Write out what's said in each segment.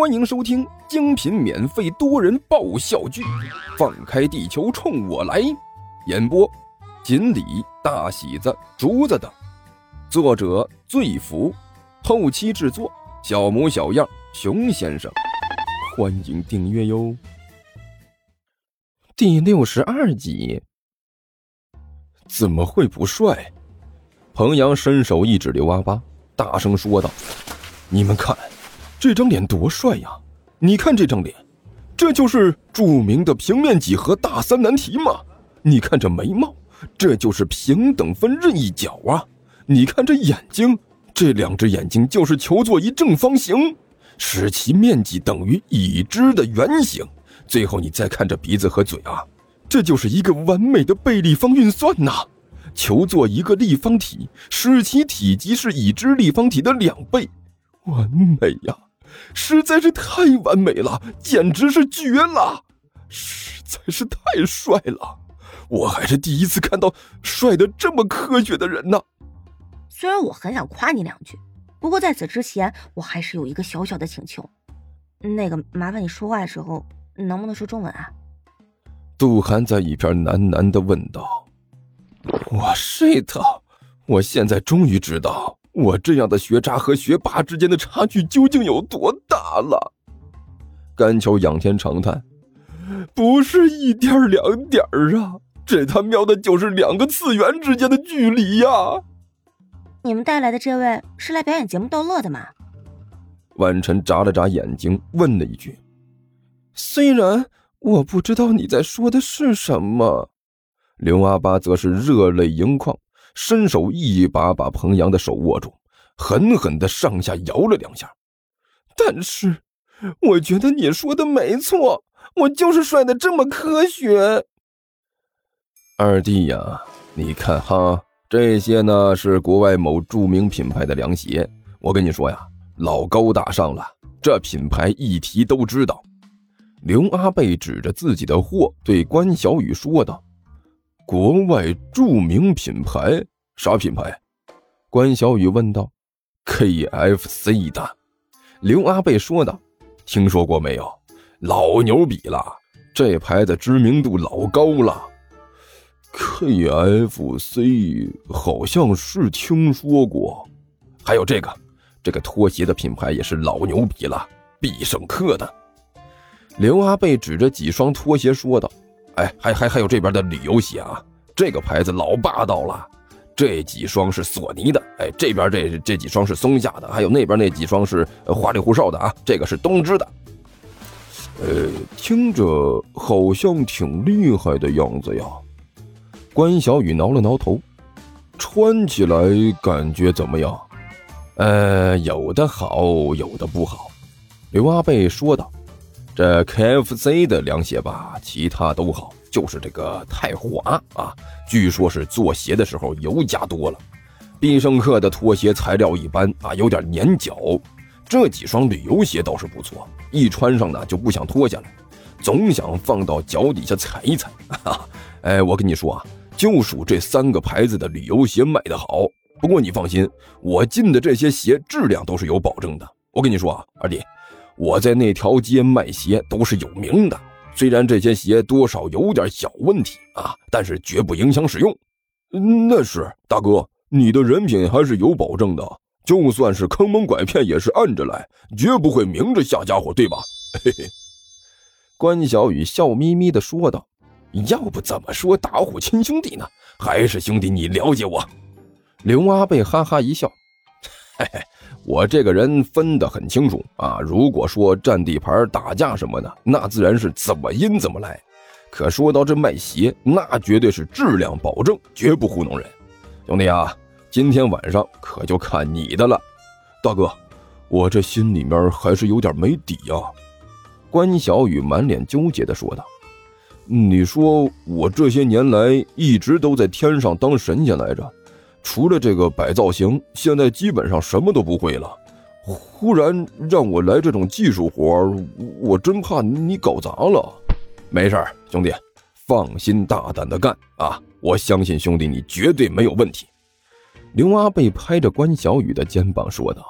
欢迎收听精品免费多人爆笑剧《放开地球冲我来》，演播：锦鲤、大喜子、竹子等，作者：醉福，后期制作：小模小样、熊先生。欢迎订阅哟。第六十二集，怎么会不帅？彭阳伸手一指刘阿八，大声说道：“你们看。”这张脸多帅呀！你看这张脸，这就是著名的平面几何大三难题嘛。你看这眉毛，这就是平等分任意角啊。你看这眼睛，这两只眼睛就是求作一正方形，使其面积等于已知的圆形。最后你再看这鼻子和嘴啊，这就是一个完美的倍立方运算呐。求作一个立方体，使其体积是已知立方体的两倍，完美呀！实在是太完美了，简直是绝了！实在是太帅了，我还是第一次看到帅的这么科学的人呢。虽然我很想夸你两句，不过在此之前，我还是有一个小小的请求。那个，麻烦你说话的时候能不能说中文啊？杜涵在一边喃喃的问道：“我 shit，我现在终于知道。”我这样的学渣和学霸之间的差距究竟有多大了？甘秋仰天长叹：“不是一点两点啊，这他喵的就是两个次元之间的距离呀！”你们带来的这位是来表演节目逗乐的吗？万晨眨了眨眼睛，问了一句：“虽然我不知道你在说的是什么。”刘阿八则是热泪盈眶。伸手一把把彭阳的手握住，狠狠的上下摇了两下。但是，我觉得你说的没错，我就是帅的这么科学。二弟呀，你看哈，这些呢是国外某著名品牌的凉鞋。我跟你说呀，老高大上了，这品牌一提都知道。刘阿贝指着自己的货对关小雨说道。国外著名品牌啥品牌？关小雨问道。KFC 的，刘阿贝说道。听说过没有？老牛逼了，这牌子知名度老高了。KFC 好像是听说过。还有这个，这个拖鞋的品牌也是老牛逼了，必胜客的。刘阿贝指着几双拖鞋说道。哎，还还还有这边的旅游鞋啊，这个牌子老霸道了。这几双是索尼的，哎，这边这这几双是松下的，还有那边那几双是花里胡哨的啊。这个是东芝的。呃，听着好像挺厉害的样子呀。关小雨挠了挠头，穿起来感觉怎么样？呃，有的好，有的不好。刘阿贝说道。这 KFC 的凉鞋吧，其他都好，就是这个太滑啊！据说是做鞋的时候油加多了。必胜客的拖鞋材料一般啊，有点粘脚。这几双旅游鞋倒是不错，一穿上呢就不想脱下来，总想放到脚底下踩一踩。哎，我跟你说啊，就属这三个牌子的旅游鞋卖的好。不过你放心，我进的这些鞋质量都是有保证的。我跟你说啊，二弟。我在那条街卖鞋都是有名的，虽然这些鞋多少有点小问题啊，但是绝不影响使用。那是大哥，你的人品还是有保证的，就算是坑蒙拐骗也是暗着来，绝不会明着下家伙，对吧？嘿嘿。关小雨笑眯眯地说道：“要不怎么说打虎亲兄弟呢？还是兄弟你了解我。”刘阿贝哈哈一笑，嘿嘿。我这个人分得很清楚啊！如果说占地盘、打架什么的，那自然是怎么阴怎么来。可说到这卖鞋，那绝对是质量保证，绝不糊弄人。兄弟啊，今天晚上可就看你的了。大哥，我这心里面还是有点没底呀。关小雨满脸纠结地说道：“你说我这些年来一直都在天上当神仙来着。”除了这个摆造型，现在基本上什么都不会了。忽然让我来这种技术活我真怕你搞砸了。没事兄弟，放心大胆的干啊！我相信兄弟你绝对没有问题。刘阿贝拍着关小雨的肩膀说道：“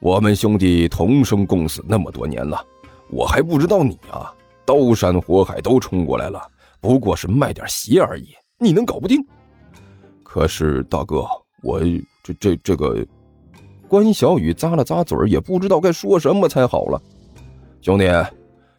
我们兄弟同生共死那么多年了，我还不知道你啊，刀山火海都冲过来了，不过是卖点鞋而已，你能搞不定？可是大哥，我这这这个，关小雨咂了咂嘴也不知道该说什么才好了。兄弟，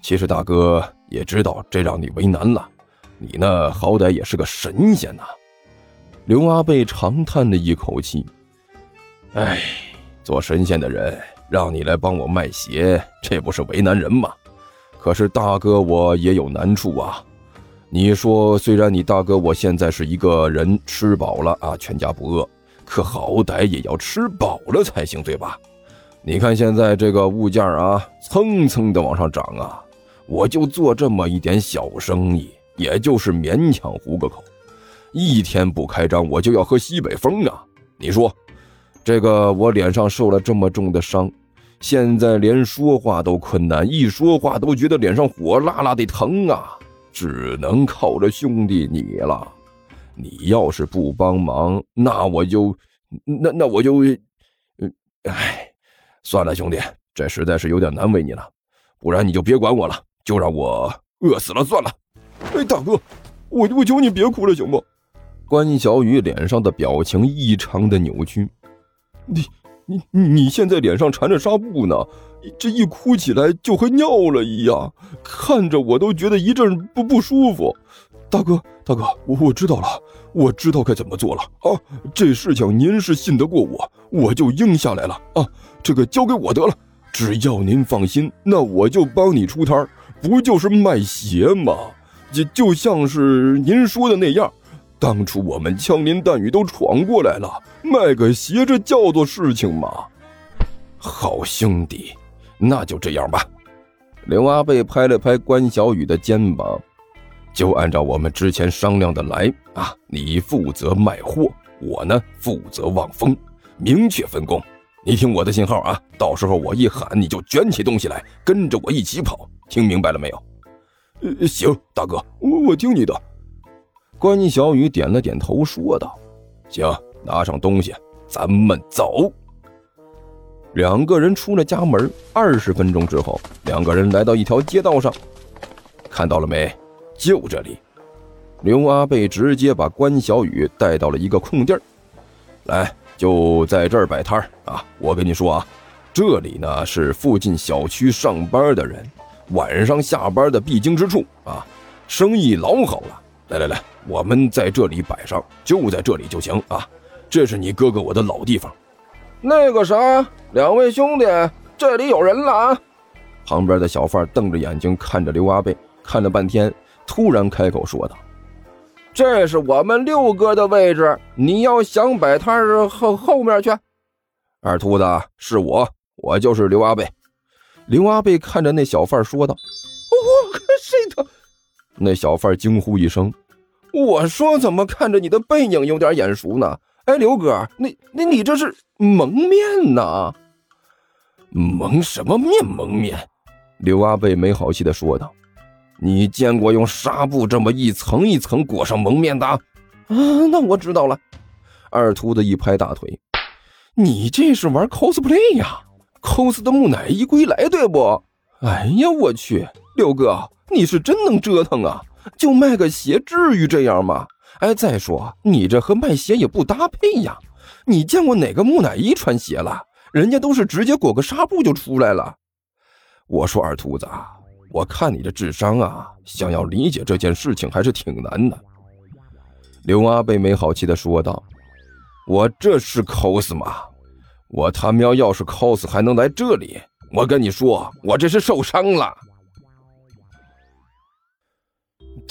其实大哥也知道这让你为难了，你呢好歹也是个神仙呐。刘阿贝长叹了一口气，哎。做神仙的人让你来帮我卖鞋，这不是为难人吗？可是大哥我也有难处啊。你说，虽然你大哥我现在是一个人吃饱了啊，全家不饿，可好歹也要吃饱了才行，对吧？你看现在这个物价啊，蹭蹭的往上涨啊，我就做这么一点小生意，也就是勉强糊个口，一天不开张我就要喝西北风啊！你说。这个我脸上受了这么重的伤，现在连说话都困难，一说话都觉得脸上火辣辣的疼啊！只能靠着兄弟你了。你要是不帮忙，那我就，那那我就，嗯，哎，算了，兄弟，这实在是有点难为你了。不然你就别管我了，就让我饿死了算了。哎，大哥，我我求你别哭了，行不？关小雨脸上的表情异常的扭曲。你你你现在脸上缠着纱布呢，这一哭起来就和尿了一样，看着我都觉得一阵不不舒服。大哥大哥，我我知道了，我知道该怎么做了啊！这事情您是信得过我，我就应下来了啊！这个交给我得了，只要您放心，那我就帮你出摊不就是卖鞋吗？就就像是您说的那样。当初我们枪林弹雨都闯过来了，卖个鞋这叫做事情吗？好兄弟，那就这样吧。刘阿贝拍了拍关小雨的肩膀，就按照我们之前商量的来啊！你负责卖货，我呢负责望风，明确分工。你听我的信号啊，到时候我一喊，你就卷起东西来，跟着我一起跑。听明白了没有？呃，行，大哥，我我听你的。关小雨点了点头，说道：“行，拿上东西，咱们走。”两个人出了家门。二十分钟之后，两个人来到一条街道上，看到了没？就这里。刘阿贝直接把关小雨带到了一个空地儿，来，就在这儿摆摊儿啊！我跟你说啊，这里呢是附近小区上班的人晚上下班的必经之处啊，生意老好了。来来来。我们在这里摆上，就在这里就行啊！这是你哥哥我的老地方。那个啥，两位兄弟，这里有人了啊！旁边的小贩瞪着眼睛看着刘阿贝，看了半天，突然开口说道：“这是我们六哥的位置，你要想摆摊后后面去。”二秃子，是我，我就是刘阿贝。刘阿贝看着那小贩说道：“我可谁的？”那小贩惊呼一声。我说怎么看着你的背影有点眼熟呢？哎，刘哥，你你你这是蒙面呢？蒙什么面？蒙面？刘阿贝没好气的说道：“你见过用纱布这么一层一层裹上蒙面的？啊，那我知道了。”二秃子一拍大腿：“你这是玩 cosplay 呀？cos 的木乃伊归来，对不？哎呀，我去，刘哥，你是真能折腾啊！”就卖个鞋，至于这样吗？哎，再说你这和卖鞋也不搭配呀。你见过哪个木乃伊穿鞋了？人家都是直接裹个纱布就出来了。我说二秃子，我看你这智商啊，想要理解这件事情还是挺难的。刘阿贝没好气的说道：“我这是 cos 吗？我他喵要是 cos 还能来这里？我跟你说，我这是受伤了。”